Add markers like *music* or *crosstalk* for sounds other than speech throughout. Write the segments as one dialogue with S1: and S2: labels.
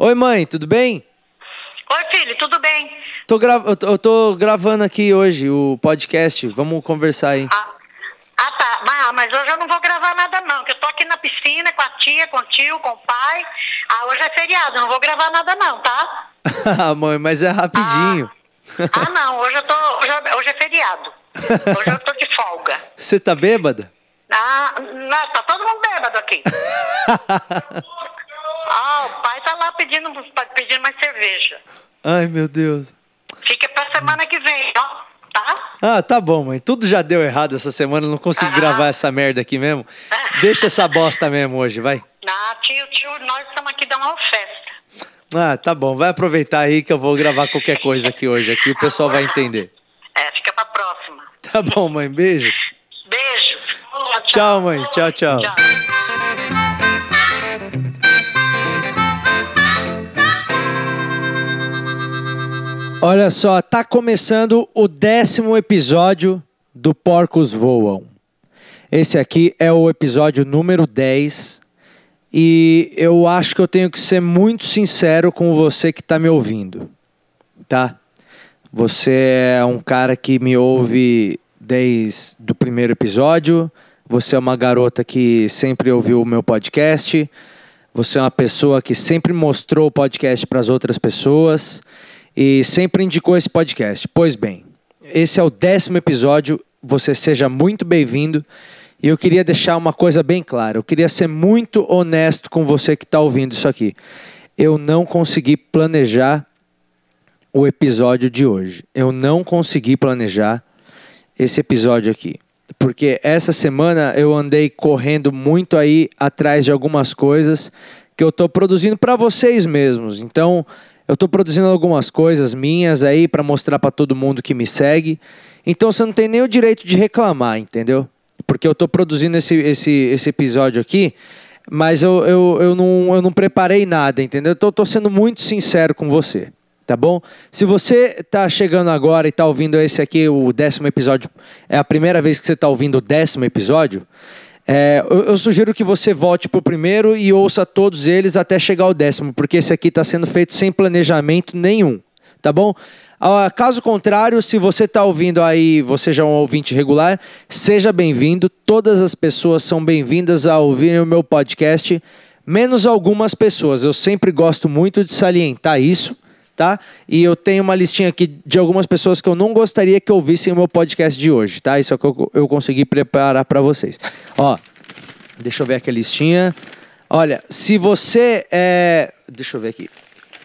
S1: Oi, mãe, tudo bem?
S2: Oi, filho, tudo bem?
S1: Tô gra... eu, tô, gravando aqui hoje o podcast. Vamos conversar aí.
S2: Ah, ah, tá. Mas, mas hoje eu não vou gravar nada, não. Que eu tô aqui na piscina com a tia, com o tio, com o pai. Ah, hoje é feriado, não vou gravar nada, não, tá? *laughs*
S1: Ah, mãe, mas é rapidinho.
S2: Ah, não, hoje eu tô. Hoje, é- hoje é feriado. Hoje eu tô de folga. *laughs*
S1: Você tá bêbada?
S2: Ah, não, tá todo mundo bêbado aqui. *laughs* O pai tá lá pedindo, pedindo mais cerveja.
S1: Ai, meu Deus.
S2: Fica pra semana que vem, ó. Tá?
S1: Ah, tá bom, mãe. Tudo já deu errado essa semana. Não consegui
S2: Ah.
S1: gravar essa merda aqui mesmo. *laughs* Deixa essa bosta mesmo hoje, vai.
S2: Ah, tio, tio, nós estamos aqui dando uma festa.
S1: Ah, tá bom. Vai aproveitar aí que eu vou gravar qualquer coisa aqui hoje. Aqui o pessoal vai entender.
S2: É, fica pra próxima.
S1: Tá bom, mãe. Beijo.
S2: Beijo. Tchau,
S1: Tchau, mãe. Tchau, tchau. Olha só, tá começando o décimo episódio do Porcos Voam. Esse aqui é o episódio número 10 e eu acho que eu tenho que ser muito sincero com você que tá me ouvindo, tá? Você é um cara que me ouve desde o primeiro episódio, você é uma garota que sempre ouviu o meu podcast, você é uma pessoa que sempre mostrou o podcast para as outras pessoas e sempre indicou esse podcast. Pois bem, esse é o décimo episódio. Você seja muito bem-vindo. E eu queria deixar uma coisa bem clara. Eu queria ser muito honesto com você que está ouvindo isso aqui. Eu não consegui planejar o episódio de hoje. Eu não consegui planejar esse episódio aqui. Porque essa semana eu andei correndo muito aí atrás de algumas coisas que eu tô produzindo para vocês mesmos. Então, eu tô produzindo algumas coisas minhas aí para mostrar para todo mundo que me segue. Então, você não tem nem o direito de reclamar, entendeu? Porque eu tô produzindo esse, esse, esse episódio aqui, mas eu, eu, eu, não, eu não preparei nada, entendeu? Eu tô sendo muito sincero com você tá bom? Se você tá chegando agora e tá ouvindo esse aqui, o décimo episódio, é a primeira vez que você tá ouvindo o décimo episódio, é, eu, eu sugiro que você volte pro primeiro e ouça todos eles até chegar ao décimo, porque esse aqui tá sendo feito sem planejamento nenhum, tá bom? Ah, caso contrário, se você está ouvindo aí, você já é um ouvinte regular, seja bem-vindo. Todas as pessoas são bem-vindas a ouvirem o meu podcast, menos algumas pessoas. Eu sempre gosto muito de salientar isso tá? E eu tenho uma listinha aqui de algumas pessoas que eu não gostaria que ouvissem o meu podcast de hoje, tá? Isso é o que eu, eu consegui preparar para vocês. Ó, deixa eu ver aqui a listinha. Olha, se você é. Deixa eu ver aqui.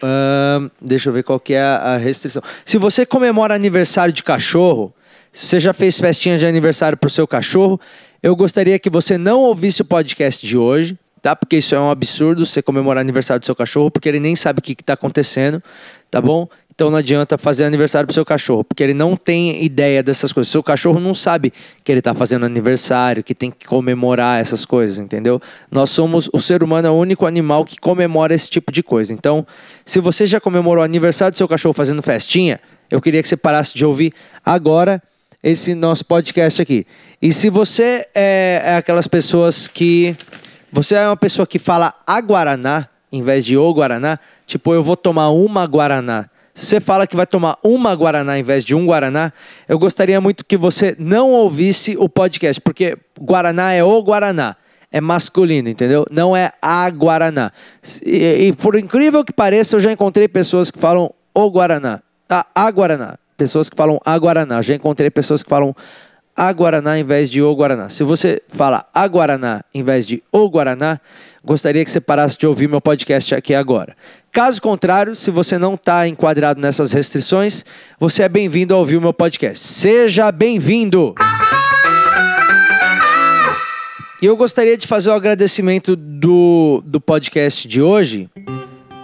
S1: Ahn, deixa eu ver qual que é a restrição. Se você comemora aniversário de cachorro, se você já fez festinha de aniversário pro seu cachorro, eu gostaria que você não ouvisse o podcast de hoje, tá? Porque isso é um absurdo, você comemorar aniversário do seu cachorro, porque ele nem sabe o que, que tá acontecendo, tá bom? Então não adianta fazer aniversário pro seu cachorro, porque ele não tem ideia dessas coisas. Seu cachorro não sabe que ele tá fazendo aniversário, que tem que comemorar essas coisas, entendeu? Nós somos, o ser humano é o único animal que comemora esse tipo de coisa. Então, se você já comemorou o aniversário do seu cachorro fazendo festinha, eu queria que você parasse de ouvir agora esse nosso podcast aqui. E se você é, é aquelas pessoas que você é uma pessoa que fala a Guaraná em vez de o Guaraná, tipo, eu vou tomar uma Guaraná. Se você fala que vai tomar uma Guaraná em vez de um Guaraná, eu gostaria muito que você não ouvisse o podcast, porque Guaraná é o Guaraná. É masculino, entendeu? Não é a Guaraná. E, e por incrível que pareça, eu já encontrei pessoas que falam o Guaraná. A, a Guaraná. Pessoas que falam a Guaraná. Já encontrei pessoas que falam a Guaraná em vez de o Guaraná. Se você fala a Guaraná em vez de o Guaraná, gostaria que você parasse de ouvir meu podcast aqui agora. Caso contrário, se você não está enquadrado nessas restrições, você é bem-vindo a ouvir o meu podcast. Seja bem-vindo! E eu gostaria de fazer o agradecimento do, do podcast de hoje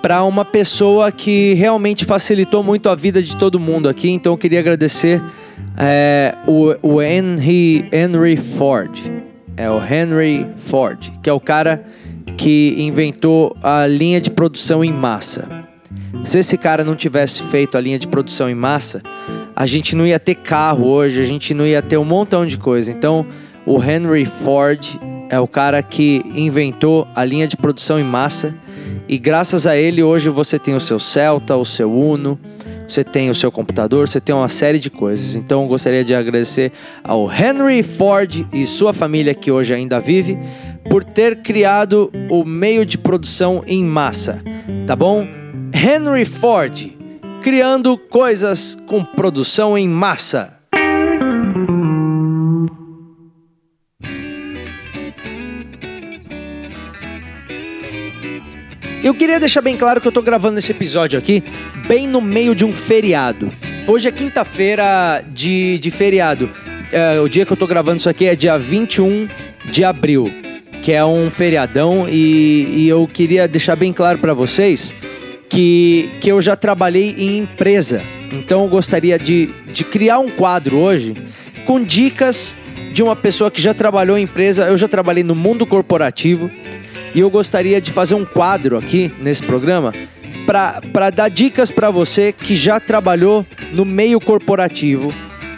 S1: para uma pessoa que realmente facilitou muito a vida de todo mundo aqui. Então eu queria agradecer é, o, o Henry, Henry Ford. É o Henry Ford, que é o cara que inventou a linha de produção em massa. Se esse cara não tivesse feito a linha de produção em massa, a gente não ia ter carro hoje, a gente não ia ter um montão de coisa. Então, o Henry Ford é o cara que inventou a linha de produção em massa E graças a ele, hoje você tem o seu Celta, o seu Uno, você tem o seu computador, você tem uma série de coisas. Então gostaria de agradecer ao Henry Ford e sua família que hoje ainda vive por ter criado o meio de produção em massa, tá bom? Henry Ford criando coisas com produção em massa. Eu queria deixar bem claro que eu tô gravando esse episódio aqui bem no meio de um feriado. Hoje é quinta-feira de, de feriado. É, o dia que eu tô gravando isso aqui é dia 21 de abril, que é um feriadão, e, e eu queria deixar bem claro para vocês que, que eu já trabalhei em empresa. Então eu gostaria de, de criar um quadro hoje com dicas de uma pessoa que já trabalhou em empresa. Eu já trabalhei no mundo corporativo e eu gostaria de fazer um quadro aqui nesse programa para dar dicas para você que já trabalhou no meio corporativo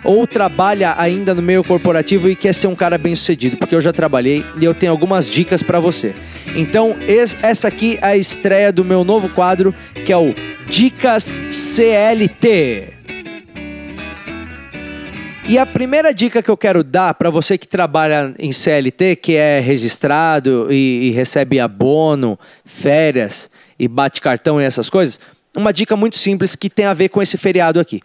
S1: ou trabalha ainda no meio corporativo e quer ser um cara bem sucedido, porque eu já trabalhei e eu tenho algumas dicas para você. Então, essa aqui é a estreia do meu novo quadro, que é o Dicas CLT. E a primeira dica que eu quero dar para você que trabalha em CLT, que é registrado e, e, recebe abono, férias e bate cartão e essas coisas, uma dica muito simples que tem a ver com esse feriado aqui.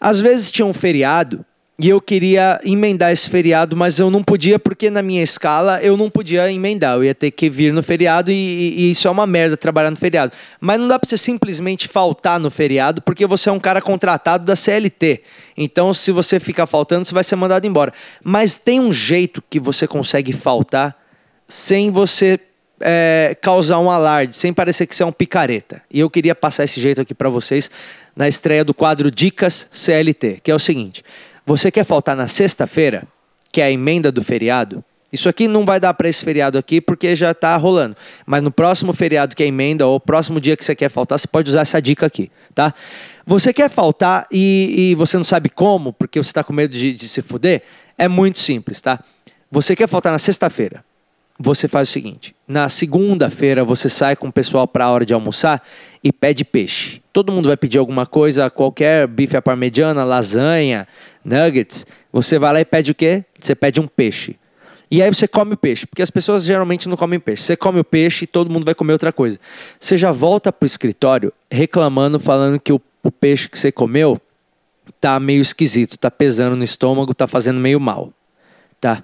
S1: Às vezes tinha um feriado e eu queria emendar esse feriado, mas eu não podia porque na minha escala eu não podia emendar. Eu ia ter que vir no feriado e, e, isso é uma merda trabalhar no feriado. Mas não dá para você simplesmente faltar no feriado porque você é um cara contratado da CLT. Então, se você ficar faltando, você vai ser mandado embora. Mas tem um jeito que você consegue faltar sem você é, causar um alarde, sem parecer que você é um picareta. E eu queria passar esse jeito aqui para vocês na estreia do quadro Dicas CLT, que é o seguinte. Você quer faltar na sexta-feira, que é a emenda do feriado? Isso aqui não vai dar para esse feriado aqui porque já está rolando. Mas no próximo feriado que é emenda ou próximo dia que você quer faltar, você pode usar essa dica aqui, tá? Você quer faltar e, e você não sabe como, porque você está com medo de, de se fuder? É muito simples, tá? Você quer faltar na sexta-feira você faz o seguinte: na segunda-feira você sai com o pessoal para a hora de almoçar e pede peixe. Todo mundo vai pedir alguma coisa, qualquer bife à parmegiana, lasanha, nuggets. Você vai lá e pede o quê? Você pede um peixe. E aí você come o peixe, porque as pessoas geralmente não comem peixe. Você come o peixe e todo mundo vai comer outra coisa. Você já volta pro escritório reclamando, falando que o, o peixe que você comeu tá meio esquisito, tá pesando no estômago, tá fazendo meio mal. Tá?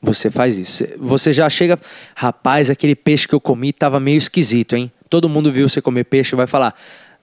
S1: Você faz isso. Você já chega, rapaz, aquele peixe que eu comi estava meio esquisito, hein? Todo mundo viu você comer peixe vai falar: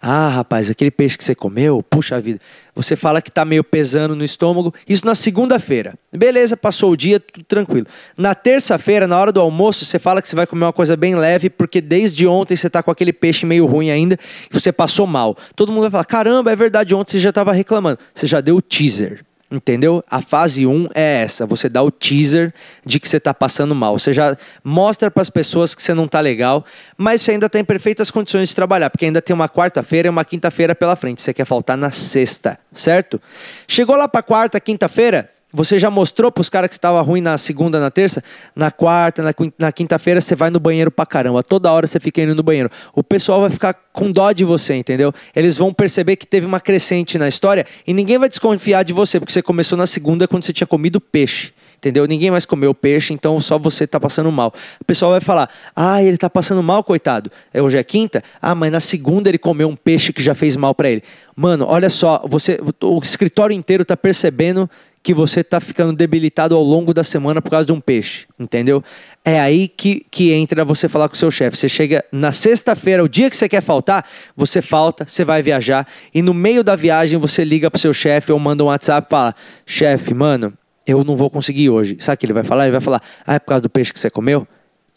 S1: "Ah, rapaz, aquele peixe que você comeu, puxa vida". Você fala que está meio pesando no estômago. Isso na segunda-feira. Beleza, passou o dia, tudo tranquilo. Na terça-feira, na hora do almoço, você fala que você vai comer uma coisa bem leve, porque desde ontem você está com aquele peixe meio ruim ainda e você passou mal. Todo mundo vai falar: "Caramba, é verdade, ontem você já estava reclamando". Você já deu o teaser. Entendeu? A fase 1 é essa. Você dá o teaser de que você está passando mal. Você já mostra para as pessoas que você não está legal, mas você ainda tem perfeitas condições de trabalhar, porque ainda tem uma quarta-feira e uma quinta-feira pela frente. Você quer faltar na sexta, certo? Chegou lá para quarta, quinta-feira, você já mostrou para os caras que estava ruim na segunda, na terça? Na quarta, na, quinta-feira você vai no banheiro pra caramba. Toda hora você fica indo no banheiro. O pessoal vai ficar com dó de você, entendeu? Eles vão perceber que teve uma crescente na história e ninguém vai desconfiar de você, porque você começou na segunda quando você tinha comido peixe entendeu? Ninguém mais comeu peixe, então só você tá passando mal. O pessoal vai falar: "Ah, ele tá passando mal, coitado. É hoje é quinta? Ah, mas na segunda ele comeu um peixe que já fez mal para ele". Mano, olha só, você o escritório inteiro tá percebendo que você está ficando debilitado ao longo da semana por causa de um peixe, entendeu? É aí que, que entra você falar com o seu chefe. Você chega na sexta-feira, o dia que você quer faltar, você falta, você vai viajar e no meio da viagem você liga pro seu chefe ou manda um WhatsApp e fala: chefe, mano, eu não vou conseguir hoje. Sabe o que ele vai falar? Ele vai falar: ah, é por causa do peixe que você comeu?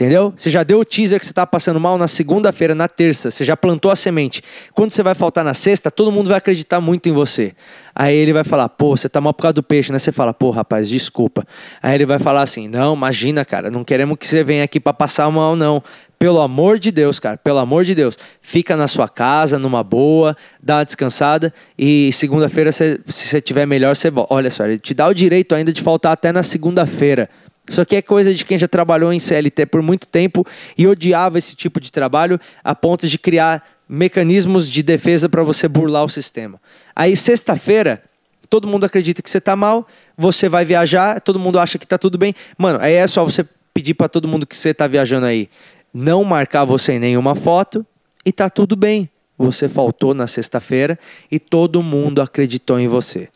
S1: Entendeu? Você já deu o teaser que você está passando mal na segunda-feira, na terça. Você já plantou a semente. Quando você vai faltar na sexta, todo mundo vai acreditar muito em você. Aí ele vai falar, pô, você tá mal por causa do peixe, né? Você fala, pô, rapaz, desculpa. Aí ele vai falar assim, não, imagina, cara, não queremos que você venha aqui para passar mal, não. Pelo amor de Deus, cara, pelo amor de Deus. Fica na sua casa, numa boa, dá uma descansada e segunda-feira, se você tiver melhor, você volta. Olha só, ele te dá o direito ainda de faltar até na segunda-feira Isso aqui é coisa de quem já trabalhou em CLT por muito tempo e odiava esse tipo de trabalho a ponto de criar mecanismos de defesa para você burlar o sistema. Aí, sexta-feira, todo mundo acredita que você está mal, você vai viajar, todo mundo acha que está tudo bem. Mano, aí é só você pedir para todo mundo que você está viajando aí não marcar você em nenhuma foto e tá tudo bem. Você faltou na sexta-feira e todo mundo acreditou em você.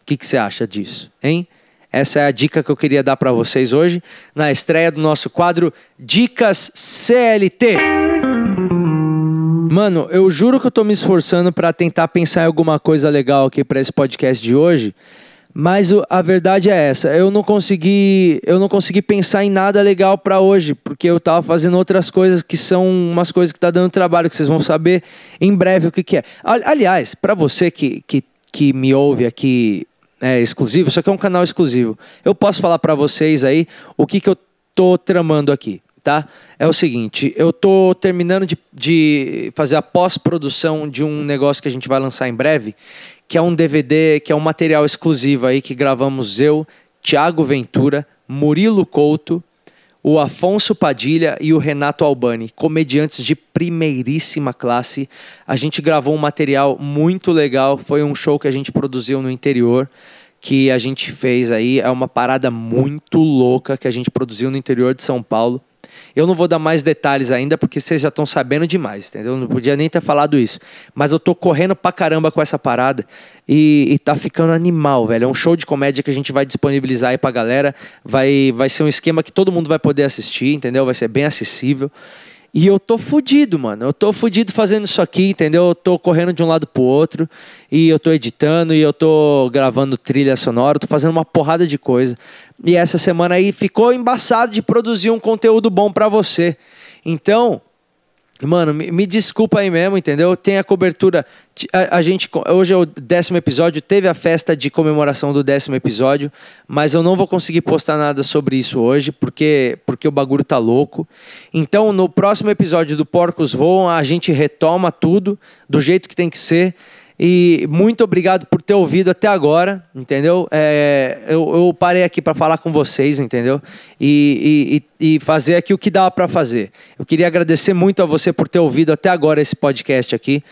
S1: O que, que você acha disso, hein? Essa é a dica que eu queria dar para vocês hoje na estreia do nosso quadro Dicas CLT. Mano, eu juro que eu tô me esforçando para tentar pensar em alguma coisa legal aqui para esse podcast de hoje, mas a verdade é essa, eu não consegui, eu não consegui pensar em nada legal para hoje, porque eu tava fazendo outras coisas que são umas coisas que tá dando trabalho, que vocês vão saber em breve o que, que é. Aliás, para você que, que, que me ouve aqui é exclusivo, isso aqui é um canal exclusivo. Eu posso falar para vocês aí o que, que eu tô tramando aqui, tá? É o seguinte, eu tô terminando de, de fazer a pós-produção de um negócio que a gente vai lançar em breve, que é um DVD, que é um material exclusivo aí que gravamos eu, Tiago Ventura, Murilo Couto, o Afonso Padilha e o Renato Albani, comediantes de primeiríssima classe. A gente gravou um material muito legal, foi um show que a gente produziu no interior, que a gente fez aí, é uma parada muito louca que a gente produziu no interior de São Paulo. Eu não vou dar mais detalhes ainda, porque vocês já estão sabendo demais, entendeu? Não podia nem ter falado isso. Mas eu tô correndo pra caramba com essa parada e, e tá ficando animal, velho. É um show de comédia que a gente vai disponibilizar aí pra galera. Vai, vai ser um esquema que todo mundo vai poder assistir, entendeu? Vai ser bem acessível. E eu tô fudido, mano. Eu tô fudido fazendo isso aqui, entendeu? Eu tô correndo de um lado pro outro. E eu tô editando e eu tô gravando trilha sonora. Tô fazendo uma porrada de coisa. E essa semana aí ficou embaçado de produzir um conteúdo bom para você. Então, Mano, me, me, desculpa aí mesmo, entendeu? Tem a cobertura. A, a, gente. Hoje é o décimo episódio, teve a festa de comemoração do décimo episódio, mas eu não vou conseguir postar nada sobre isso hoje, porque, porque o bagulho tá louco. Então, no próximo episódio do Porcos Voam, a gente retoma tudo do jeito que tem que ser. E muito obrigado por ter ouvido até agora, entendeu? É, eu, eu, parei aqui para falar com vocês, entendeu? E, e, e fazer aqui o que dava para fazer. Eu queria agradecer muito a você por ter ouvido até agora esse podcast aqui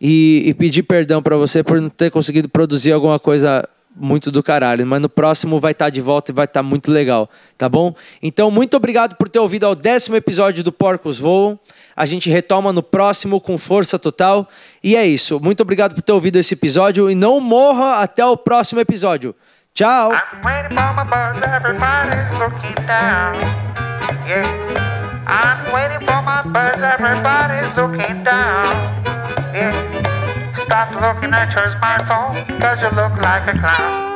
S1: e, e pedir perdão para você por não ter conseguido produzir alguma coisa muito do caralho. Mas no próximo vai estar tá de volta e vai estar tá muito legal, tá bom? Então, muito obrigado por ter ouvido ao décimo episódio do Porcos Voam. A gente retoma no próximo com força total. E é isso. Muito obrigado por ter ouvido esse episódio e não morra até o próximo episódio. Tchau! Stop looking at your smartphone, cause you look like a clown.